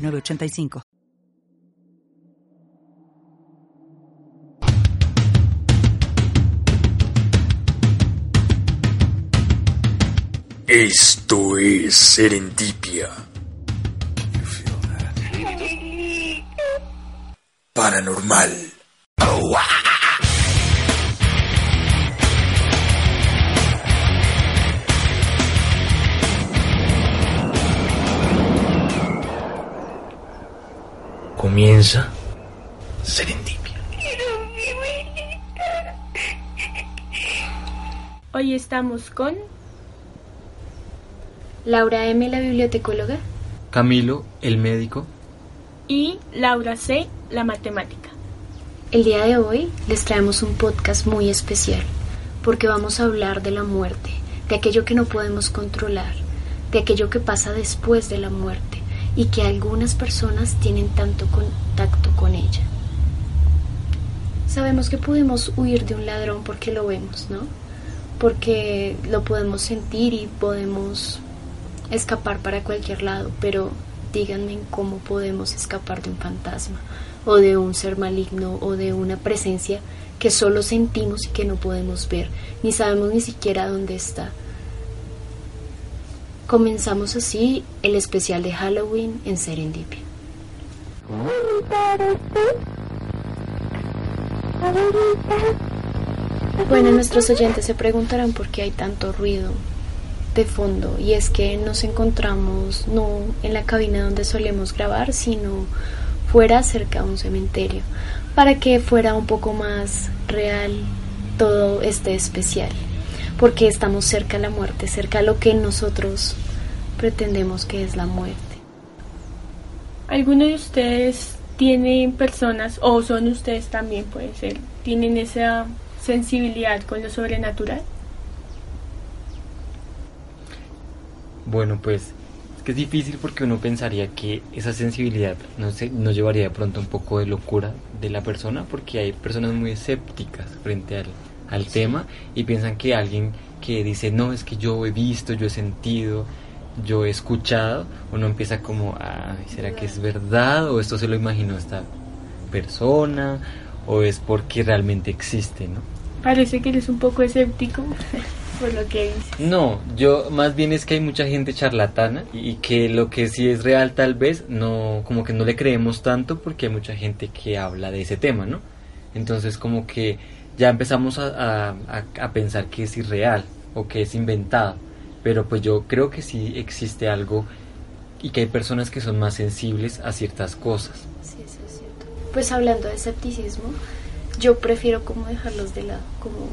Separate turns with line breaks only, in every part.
985.
Esto es Serendipia. Paranormal. Comienza Serendipia.
Hoy estamos con
Laura M, la bibliotecóloga.
Camilo, el médico.
y Laura C, la matemática.
El día de hoy les traemos un podcast muy especial porque vamos a hablar de la muerte, de aquello que no podemos controlar, de aquello que pasa después de la muerte y que algunas personas tienen tanto contacto con ella. Sabemos que podemos huir de un ladrón porque lo vemos, ¿no? Porque lo podemos sentir y podemos escapar para cualquier lado, pero díganme cómo podemos escapar de un fantasma o de un ser maligno o de una presencia que solo sentimos y que no podemos ver, ni sabemos ni siquiera dónde está. Comenzamos así el especial de Halloween en Serendipia. Bueno, nuestros oyentes se preguntarán por qué hay tanto ruido de fondo y es que nos encontramos no en la cabina donde solemos grabar, sino fuera cerca de un cementerio, para que fuera un poco más real todo este especial, porque estamos cerca a la muerte, cerca a lo que nosotros pretendemos que es la muerte.
¿Alguno de ustedes tienen personas, o son ustedes también, puede ser, tienen esa sensibilidad con lo sobrenatural?
Bueno, pues es que es difícil porque uno pensaría que esa sensibilidad no sé, nos llevaría de pronto un poco de locura de la persona porque hay personas muy escépticas frente al, al tema y piensan que alguien que dice no es que yo he visto, yo he sentido, yo he escuchado, uno empieza como, Ay, ¿será que es verdad o esto se lo imaginó esta persona o es porque realmente existe, ¿no?
Parece que eres un poco escéptico por lo que dices.
No, yo más bien es que hay mucha gente charlatana y que lo que sí es real tal vez no, como que no le creemos tanto porque hay mucha gente que habla de ese tema, ¿no? Entonces como que ya empezamos a, a- a- pensar que es irreal o que es inventado, pero pues yo creo que sí existe algo y que hay personas que son más sensibles a ciertas cosas.
Sí, eso es cierto. Pues hablando de escepticismo, yo prefiero como dejarlos de lado, como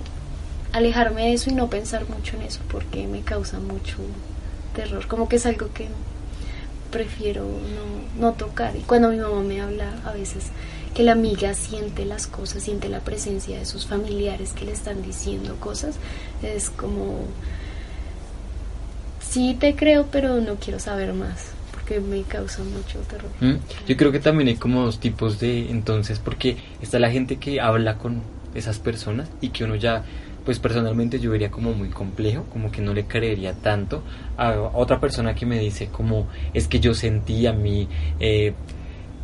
alejarme de eso y no pensar mucho en eso porque me causa mucho terror, como que es algo que prefiero no, no tocar. Y cuando mi mamá me habla a veces que la amiga siente las cosas, siente la presencia de sus familiares que le están diciendo cosas, es como, sí te creo, pero no quiero saber más porque me causa mucho terror.
¿Mm? Yo creo que también hay como dos tipos de entonces, porque está la gente que habla con esas personas y que uno ya, pues personalmente yo vería como muy complejo, como que no le creería tanto a otra persona que me dice como es que yo sentí a mí, eh,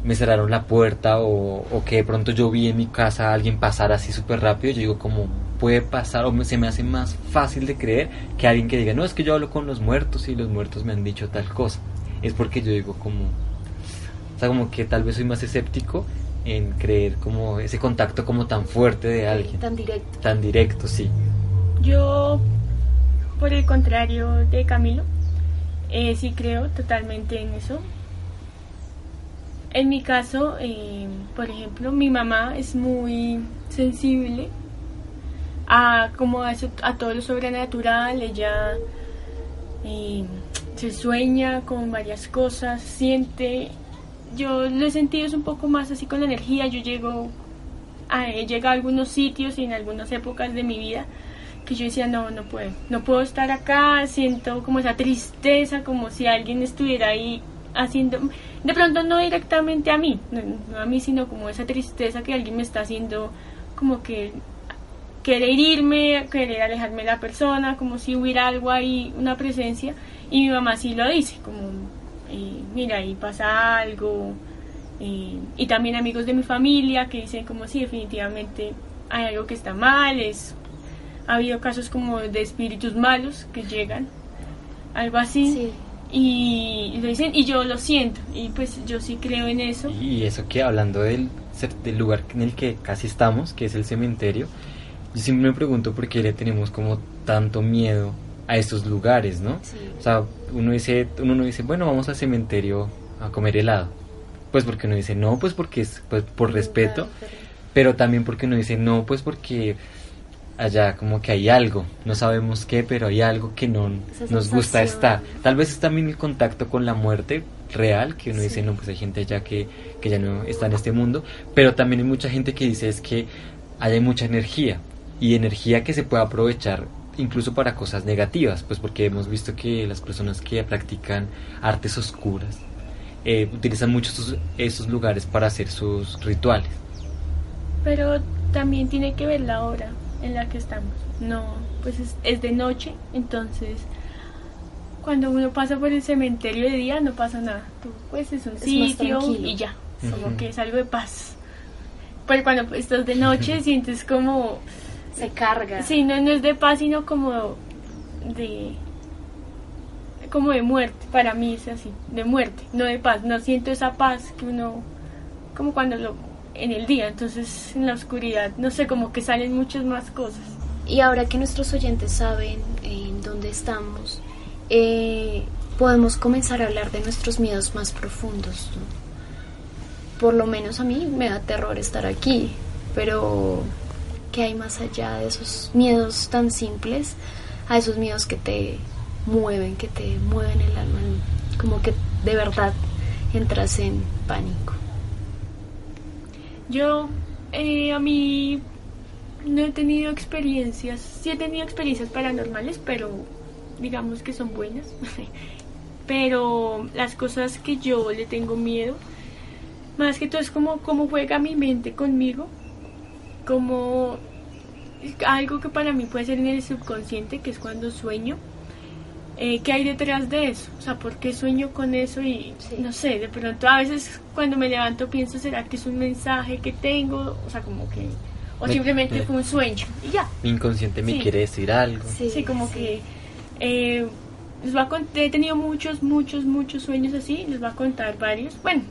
me cerraron la puerta o, o que de pronto yo vi en mi casa a alguien pasar así súper rápido, yo digo como puede pasar o me- se me hace más fácil de creer que alguien que diga, no, es que yo hablo con los muertos y los muertos me han dicho tal cosa. Es porque yo digo como, o sea, como que tal vez soy más escéptico en creer como ese contacto como tan fuerte de alguien,
Tan directo.
tan directo, sí.
Yo, por el contrario de Camilo, eh, sí creo totalmente en eso. En mi caso, eh, por ejemplo, mi mamá es muy sensible a como a, a todo lo sobrenatural. Ella eh, se sueña con varias cosas, siente yo lo he sentido un poco más así con la energía. Yo llego, a, he llegado a algunos sitios y en algunas épocas de mi vida que yo decía, no, no puedo, no puedo estar acá, siento como esa tristeza, como si alguien estuviera ahí haciendo, de pronto no directamente a mí, no, a mí, sino como esa tristeza que alguien me está haciendo, como que querer irme, querer alejarme de la persona, como si hubiera algo ahí, una presencia, y mi mamá sí lo dice, como, eh, mira, ahí pasa algo, eh, y también amigos de mi familia que dicen como si definitivamente hay algo que está mal, es, ha habido casos como de espíritus malos que llegan, algo así.
Sí.
Y lo dicen, y yo lo siento, y pues yo sí creo en eso.
Y eso que hablando del, del lugar en el que casi estamos, que es el cementerio, yo siempre me pregunto por qué le tenemos como tanto miedo a estos lugares, ¿no?
Sí.
O sea, uno dice, uno no dice, bueno, vamos al cementerio a comer helado. Pues porque uno dice, no, pues porque es pues, por respeto, pero también porque uno dice, no, pues porque allá como que hay algo, no sabemos qué, pero hay algo que no nos gusta estar. Tal vez es también el contacto con la muerte real, que uno
Sí.
dice, no, pues hay gente allá que, que ya no está en este mundo, pero también hay mucha gente que dice es que hay mucha energía y energía que se puede aprovechar incluso para cosas negativas, pues porque hemos visto que las personas que practican artes oscuras eh, utilizan mucho estos, estos lugares para hacer sus rituales.
Pero también tiene que ver la hora en la que estamos. No, pues es, es de noche, entonces cuando uno pasa por el cementerio de día no pasa nada. Tú, pues es un sitio y ya, como que es algo de paz. Pero cuando estás de noche sientes como,
Se carga.
sí, no, no es de paz, sino como de como de muerte, para mí es así, de muerte, no de paz, no siento esa paz que uno, como cuando lo, en el día, entonces en la oscuridad, no sé, como que salen muchas más cosas.
Y ahora que nuestros oyentes saben en dónde estamos, eh, podemos comenzar a hablar de nuestros miedos más profundos. ¿no? Por lo menos a mí me da terror estar aquí, pero ¿qué hay más allá de esos miedos tan simples? A esos miedos que te mueven, que te mueven el alma, como que de verdad entras en pánico.
Yo, eh, a mí, no he tenido experiencias, sí he tenido experiencias paranormales, pero digamos que son buenas. pero las cosas que yo le tengo miedo, más que todo es como cómo juega mi mente conmigo, como algo que para mí puede ser en el subconsciente, que es cuando sueño. Eh, ¿Qué hay detrás de eso? O sea, ¿por qué sueño con eso? Y
Sí.
no sé, de pronto a veces cuando me levanto pienso, ¿será que es un mensaje que tengo? O sea, como que... O
Me-
simplemente
me-
fue un sueño. Y ya.
Mi inconsciente me
Sí.
quiere decir algo.
Sí, como que... eh, les voy a he tenido muchos, muchos, muchos sueños así. Les voy a contar varios. Bueno,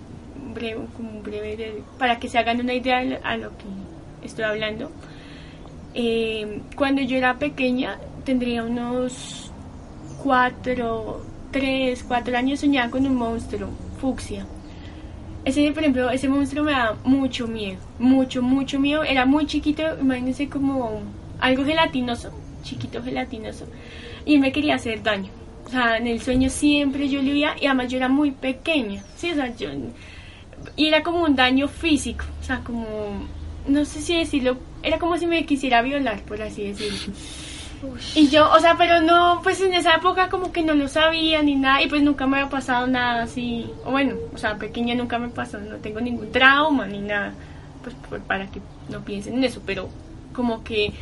un breve, como un breve de- para que se hagan una idea a lo- a lo que estoy hablando. Eh, cuando yo era pequeña, tendría unos cuatro, tres, cuatro años, soñaba con un monstruo, fucsia. Ese, por ejemplo, ese monstruo me da mucho miedo, mucho, mucho miedo. Era muy chiquito, imagínense como algo gelatinoso, chiquito gelatinoso. Y me quería hacer daño. O sea, en el sueño siempre yo le veía, y además yo era muy pequeña. Sí, o sea, yo. Y era como un daño físico, o sea, como. No sé si decirlo, era como si me quisiera violar, por así decirlo. Y yo, o sea, pero no, pues en esa época como que no lo sabía ni nada y pues nunca me había pasado nada así. O bueno, o sea, pequeña nunca me pasó, no tengo ningún trauma ni nada. Pues por- para que no piensen en eso, pero como que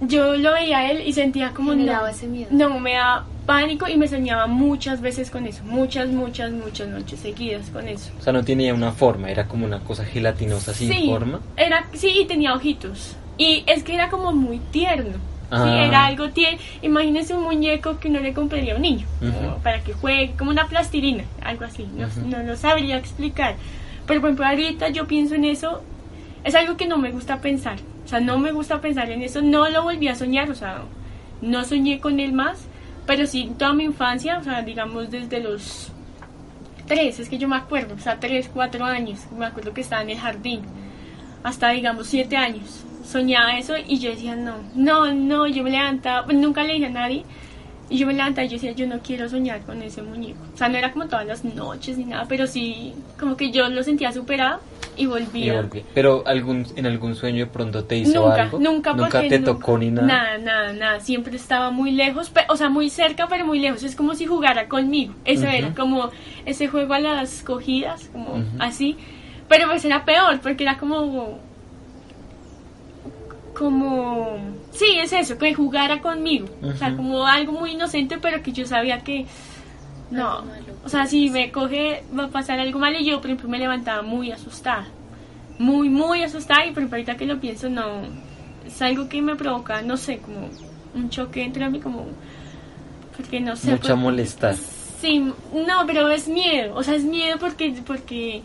yo lo veía a él y sentía como no,
ese miedo.
no, me da pánico y me soñaba muchas veces con eso, muchas, muchas, muchas noches seguidas con eso.
O sea, no tenía una forma, era como una cosa gelatinosa sin
sí,
forma.
Era, sí, y tenía ojitos. Y es que era como muy tierno. Sí,
Ah.
era algo tierno. Imagínese un muñeco que uno le compraría a un niño
Ujú.
¿no? para que juegue, como una plastilina, algo así. No,
Ujú.
no lo sabría explicar. Pero por ejemplo, ahorita yo pienso en eso, es algo que no me gusta pensar. O sea, no me gusta pensar en eso. No lo volví a soñar, o sea, no soñé con él más. Pero sí, toda mi infancia, o sea, digamos desde los tres, es que yo me acuerdo, o sea, tres, cuatro años, me acuerdo que estaba en el jardín, hasta digamos siete años, soñaba eso y yo decía, no, no, no, yo me levantaba, pues nunca le dije a nadie, Y yo me levantaba y yo decía, yo no quiero soñar con ese muñeco. O sea, no era como todas las noches ni nada, pero sí, como que yo lo sentía superado y
Y
volvía.
volví. Pero algún, en algún sueño de pronto te hizo
Nunca,
algo.
nunca,
Nunca te
nunca-
tocó ni nada.
Nada, nada, nada. Siempre estaba muy lejos, o sea, muy cerca, pero muy lejos. Es como si jugara conmigo. Eso
Ujú.
era como ese juego a las cogidas, como
Ujú.
así. Pero pues era peor, porque era como. Como. Sí, es eso, que jugara conmigo. O sea, como algo muy inocente, pero que yo sabía que. No. O sea, si me coge, va a pasar algo malo. Y yo, por ejemplo, me levantaba muy asustada. Muy, muy asustada. Y por ejemplo, ahorita que lo pienso, no. Es algo que me provoca, no sé, como un choque entre mí, como. Porque no sé.
Mucha
por-
molestar.
Sí, no, pero es miedo. O sea, es miedo porque. porque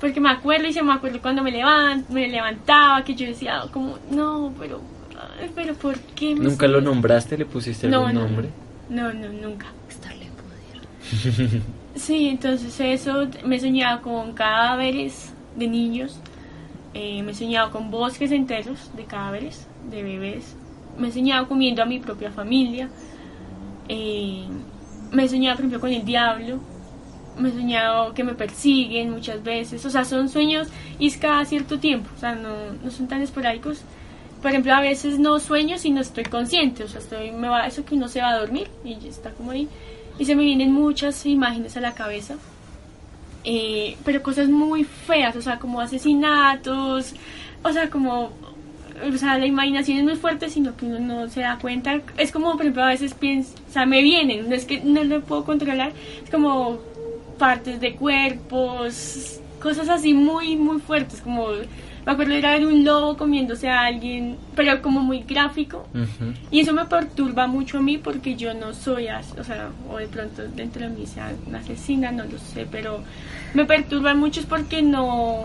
porque me acuerdo y se me acuerdo cuando me, levan- me levantaba, que yo decía, como, no, pero. pero ¿por qué me
¿Nunca lo
siento-?"
nombraste? ¿Le pusiste
No,
algún
no,
nombre?
No, no, nunca.
Estarle poder.
Sí, entonces eso, me he soñado con cadáveres de niños, eh, me he soñado con bosques enteros de cadáveres, de bebés, me he soñado comiendo a mi propia familia, eh, me he soñado, por ejemplo, con el diablo, me he soñado que me persiguen muchas veces, o sea, son sueños y es cada cierto tiempo, o sea, no, no son tan esporádicos. Por ejemplo, a veces no sueño si no estoy consciente, o sea, estoy, me va, eso que uno se va a dormir y ya está como ahí. Y se me vienen muchas imágenes a la cabeza, eh, pero cosas muy feas, o sea, como asesinatos, o sea, como, o sea, la imaginación es muy fuerte, sino que uno no se da cuenta. Es como, por ejemplo, a veces pienso, o sea, me vienen, no es que no lo puedo controlar, es como partes de cuerpos, cosas así muy, muy fuertes, como, me acuerdo de ir a ver un lobo comiéndose a alguien, pero como muy gráfico. Y eso me perturba mucho a mí porque yo no soy, as- o sea, o de pronto dentro de mí sea una asesina, no lo sé, pero me perturba mucho es porque no,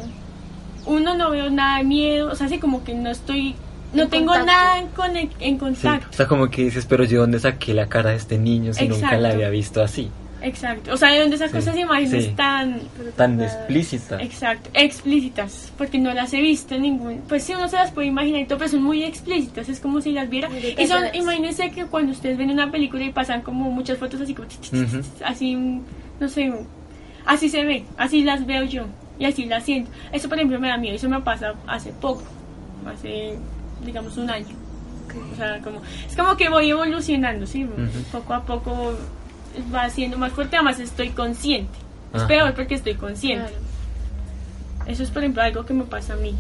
uno no veo nada de miedo, o sea, así como que no estoy, no
En
tengo
contacto.
nada en, conec- en
Sí.
contacto.
O sea, como que dices, pero yo dónde saqué la cara de este niño si nunca la había visto así.
Exacto, o sea, de dónde saco
Sí,
esas imágenes
sí.
tan,
Tan explícita.
exacto, explícitas, porque no las he visto en ningún, pues sí uno se las puede imaginar y todo, pero son muy explícitas, es como si las viera. Y son, imagínense que cuando ustedes ven una película y pasan como muchas fotos así como, así, no sé, así se ve, así las veo yo y así las siento. Eso por ejemplo me da miedo, eso me pasa hace poco, hace digamos un año. O sea, como, es como que voy evolucionando, ¿sí? Poco a poco va siendo más fuerte, además estoy consciente. Es
Ajá.
peor porque estoy consciente.
Claro.
Eso es, por ejemplo, algo que me pasa a mí.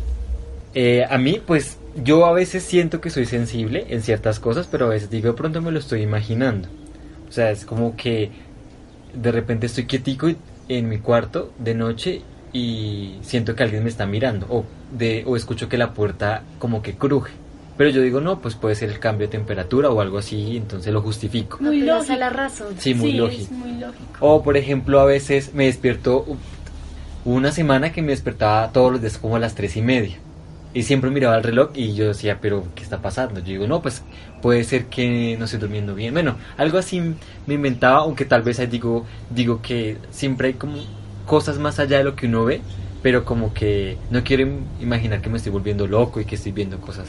Eh, a mí, pues, yo a veces siento que soy sensible en ciertas cosas, pero a veces digo, de pronto me lo estoy imaginando. O sea, es como que de repente estoy quietico en mi cuarto de noche y siento que alguien me está mirando o, de, o escucho que la puerta como que cruje. Pero yo digo, no, pues puede ser el cambio de temperatura o algo así, entonces lo justifico.
Muy
Apelas
lógico.
a la razón.
Sí, muy lógico.
muy lógico.
O por ejemplo, a veces me despierto, hubo una semana que me despertaba todos los días como a las tres y media. Y siempre miraba el reloj y yo decía, pero ¿qué está pasando? Yo digo, no, pues puede ser que no estoy durmiendo bien. Bueno, algo así me inventaba, aunque tal vez ahí digo, digo que siempre hay como cosas más allá de lo que uno ve, pero como que no quiero im- imaginar que me estoy volviendo loco y que estoy viendo cosas.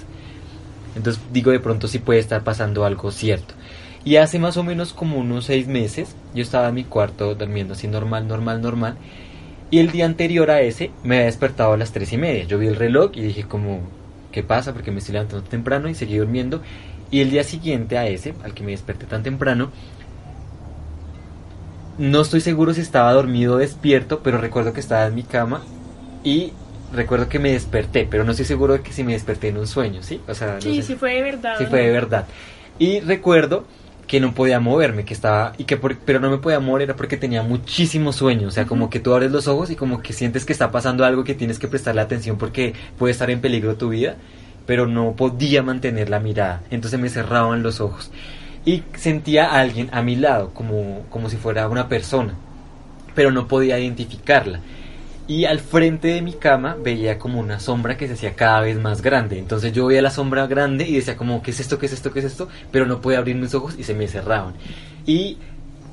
Entonces digo, de pronto sí puede estar pasando algo cierto. Y hace más o menos como unos seis meses, yo estaba en mi cuarto durmiendo así normal, normal, normal. Y el día anterior a ese me había despertado a las tres y media. Yo vi el reloj y dije como, ¿qué pasa? Porque me estoy levantando temprano y seguí durmiendo. Y el día siguiente a ese, al que me desperté tan temprano, no estoy seguro si estaba dormido o despierto, pero recuerdo que estaba en mi cama y recuerdo que me desperté, pero no estoy seguro de que si me desperté en un sueño, ¿sí? O sea, no
Sí,
sé.
sí fue de verdad.
Sí
¿no?
fue de verdad. Y recuerdo que no podía moverme, que estaba y que por- pero no me podía mover era porque tenía muchísimo sueño, o sea, como que tú abres los ojos y como que sientes que está pasando algo que tienes que prestarle atención porque puede estar en peligro tu vida, pero no podía mantener la mirada, entonces me cerraban los ojos y sentía a alguien a mi lado como como si fuera una persona, pero no podía identificarla. Y al frente de mi cama veía como una sombra que se hacía cada vez más grande. Entonces yo veía la sombra grande y decía como, ¿qué es esto? ¿Qué es esto? ¿Qué es esto? Pero no podía abrir mis ojos y se me cerraban. Y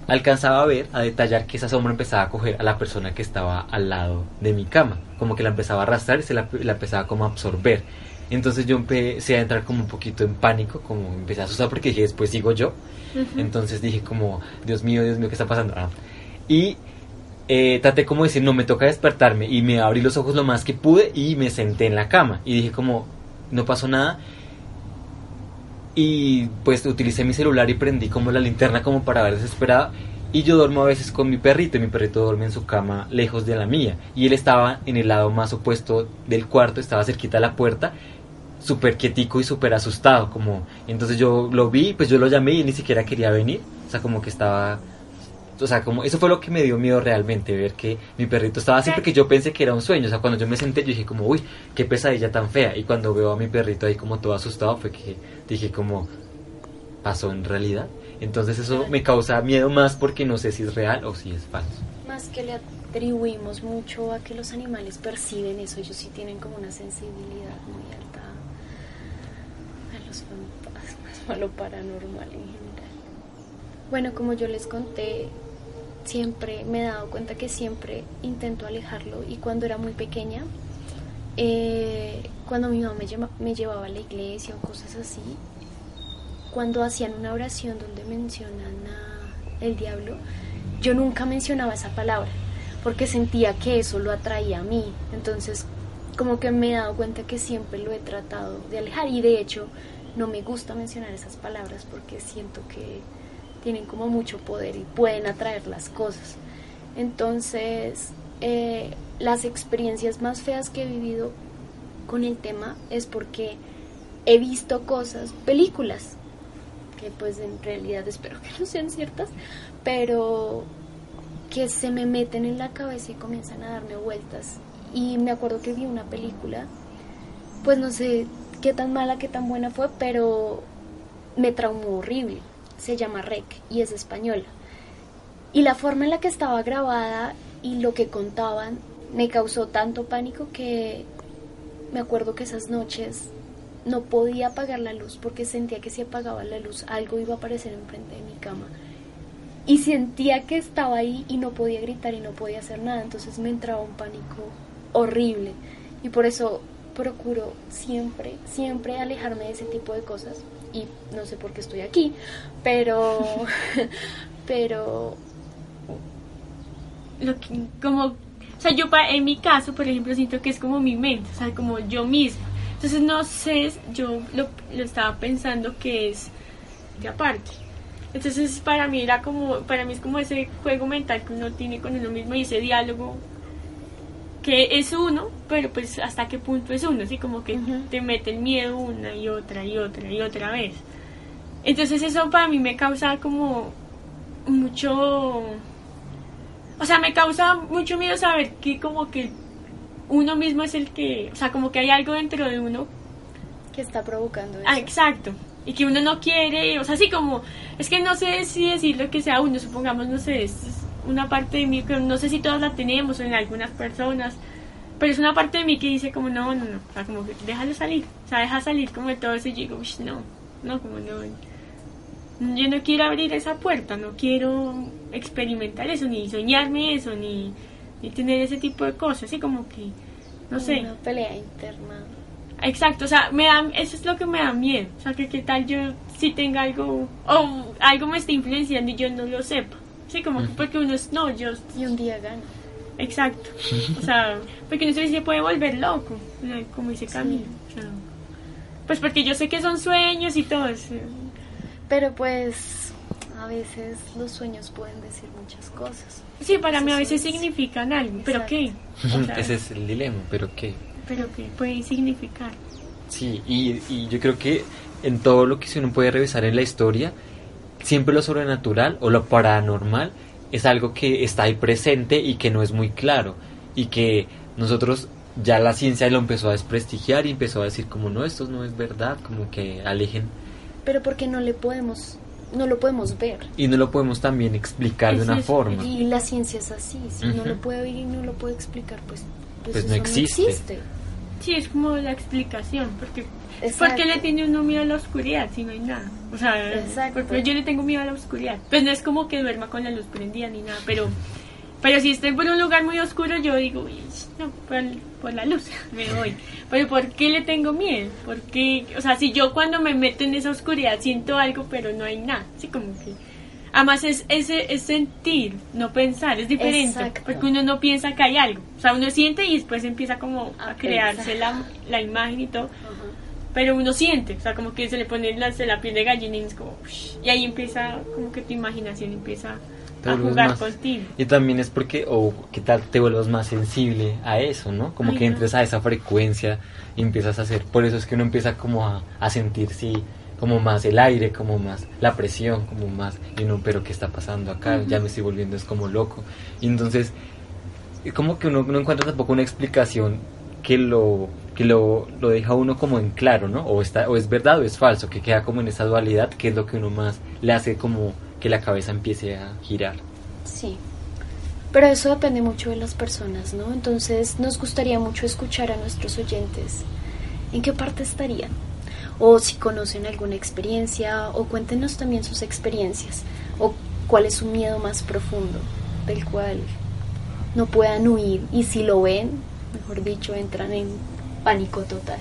alcanzaba a ver, a detallar que esa sombra empezaba a coger a la persona que estaba al lado de mi cama. Como que la empezaba a arrastrar y se la, la empezaba como a absorber. Entonces yo empecé a entrar como un poquito en pánico, como empecé a asustar porque dije, después sigo yo. Entonces dije como, Dios mío, Dios mío, ¿qué está pasando? Ah. Y eh, traté como de decir, no, me toca despertarme. Y me abrí los ojos lo más que pude y me senté en la cama. Y dije como, no pasó nada. Y pues utilicé mi celular y prendí como la linterna como para ver desesperada. Y yo duermo a veces con mi perrito y mi perrito duerme en su cama lejos de la mía. Y él estaba en el lado más opuesto del cuarto, estaba cerquita a la puerta, súper quietico y súper asustado. Como... Entonces yo lo vi, pues yo lo llamé y él ni siquiera quería venir. O sea, como que estaba... O sea, como eso fue lo que me dio miedo realmente, ver que mi perrito estaba así porque yo pensé que era un sueño. O sea, cuando yo me senté yo dije como, uy, qué pesadilla tan fea. Y cuando veo a mi perrito ahí como todo asustado fue que dije como, ¿pasó en realidad? Entonces eso me causa miedo más porque no sé si es real o si es falso.
Más que le atribuimos mucho a que los animales perciben eso, ellos sí tienen como una sensibilidad muy alta a los fantasmas o a lo paranormal en general. Bueno, como yo les conté, siempre me he dado cuenta que siempre intento alejarlo y cuando era muy pequeña, eh, cuando mi mamá me, lleva, me llevaba a la iglesia o cosas así, cuando hacían una oración donde mencionan a el diablo, yo nunca mencionaba esa palabra porque sentía que eso lo atraía a mí. Entonces, como que me he dado cuenta que siempre lo he tratado de alejar y de hecho no me gusta mencionar esas palabras porque siento que tienen como mucho poder y pueden atraer las cosas. Entonces, eh, las experiencias más feas que he vivido con el tema es porque he visto cosas, películas, que pues en realidad espero que no sean ciertas, pero que se me meten en la cabeza y comienzan a darme vueltas. Y me acuerdo que vi una película, pues no sé qué tan mala, qué tan buena fue, pero me traumó horrible. Se llama Rec y es española. Y la forma en la que estaba grabada y lo que contaban me causó tanto pánico que me acuerdo que esas noches no podía apagar la luz porque sentía que si apagaba la luz algo iba a aparecer enfrente de mi cama. Y sentía que estaba ahí y no podía gritar y no podía hacer nada. Entonces me entraba un pánico horrible. Y por eso procuro siempre, siempre alejarme de ese tipo de cosas. Y no sé por qué estoy aquí, pero, pero...
Lo que, como, o sea, yo en mi caso, por ejemplo, siento que es como mi mente, o sea, como yo misma. Entonces no sé, yo lo, lo estaba pensando que es de aparte. Entonces para mí era como, para mí es como ese juego mental que uno tiene con uno mismo y ese diálogo que es uno, pero pues hasta qué punto es uno, así como que te mete el miedo una y otra y otra y otra vez. Entonces eso para mí me causa como mucho, o sea, me causa mucho miedo saber que como que uno mismo es el que, o sea, como que hay algo dentro de uno
que está provocando eso.
Ah, exacto. Y que uno no quiere, o sea, así como, es que no sé si decir lo que sea uno, supongamos, no sé, es una parte de mí que no sé si todos la tenemos o en algunas personas, pero es una parte de mí que dice como, no, no, no, o sea, como que déjalo salir, o sea, deja salir como de todo eso y digo, no, no, como no, yo no quiero abrir esa puerta, no quiero experimentar eso, ni soñarme eso, ni y tener ese tipo de cosas, así como que, no sé.
Una pelea interna.
Exacto, o sea, me da, eso es lo que me da miedo, o sea, que qué tal yo si tenga algo, o algo me está influenciando y yo no lo sepa, sí, como que porque uno es, no, yo...
Y un día gana.
Exacto, o sea, porque uno se puede volver loco, como dice Camilo, o sea, pues porque yo sé que son sueños y todo eso.
Pero pues a veces los sueños pueden decir muchas cosas.
Sí, para mí a veces significan algo, pero ¿qué?
Ese es el dilema, pero ¿qué?
Pero ¿qué puede significar?
Sí, y, y yo creo que en todo lo que si uno puede revisar en la historia, siempre lo sobrenatural o lo paranormal es algo que está ahí presente y que no es muy claro y que nosotros ya la ciencia lo empezó a desprestigiar y empezó a decir como no, esto no es verdad, como que alejen.
Pero porque no le podemos no lo podemos ver.
Y no lo podemos también explicar de una forma.
Y la ciencia es así, si no lo puede ver y no lo puede explicar, pues,
pues, pues no, existe.
Sí, es como la explicación, porque ¿por qué le tiene uno miedo a la oscuridad si no hay nada? O sea, porque yo le tengo miedo a la oscuridad. Pues no es como que duerma con la luz prendida ni nada, pero Pero si estoy por un lugar muy oscuro, yo digo, "Uy, no, por, por la luz me voy. Pero ¿por qué le tengo miedo? Porque, o sea, si yo cuando me meto en esa oscuridad siento algo, pero no hay nada. Así como que... Además es, ese es sentir, no pensar, es diferente.
Exacto.
Porque uno no piensa que hay algo. O sea, uno siente y después empieza como a,
A
crearse la, la imagen y todo. Pero uno siente, o sea, como que se le pone la, se la piel de gallina y es como... Y ahí empieza, como que tu imaginación empieza a jugar
más-
contigo.
Y también es porque, o qué tal te vuelvas más sensible a eso, ¿no? Como
Ay,
que
no.
entres a esa frecuencia y empiezas a hacer. Por eso es que uno empieza como a, a sentir, sí, como más el aire, como más la presión, como más. Y uno, pero ¿qué está pasando acá? Ya me estoy volviendo, es como loco. Y entonces, como que uno no encuentra tampoco una explicación que lo que lo, lo deja uno como en claro, ¿no? O está o es verdad o es falso, que queda como en esa dualidad, que es lo que uno más le hace como que la cabeza empiece a girar.
Sí. Pero eso depende mucho de las personas, ¿no? Entonces nos gustaría mucho escuchar a nuestros oyentes. ¿En qué parte estarían? O si conocen alguna experiencia, o cuéntenos también sus experiencias. O cuál es su miedo más profundo, del cual no puedan huir. Y si lo ven, mejor dicho, entran en pánico total.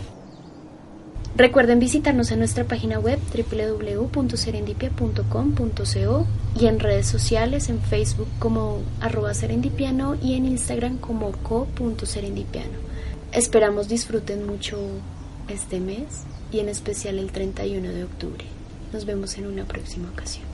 Recuerden visitarnos en nuestra página web www.serendipia.com.co y en redes sociales en Facebook como arroba serendipiano y en Instagram como co.serendipiano. Esperamos disfruten mucho este mes y en especial el 31 de octubre. Nos vemos en una próxima ocasión.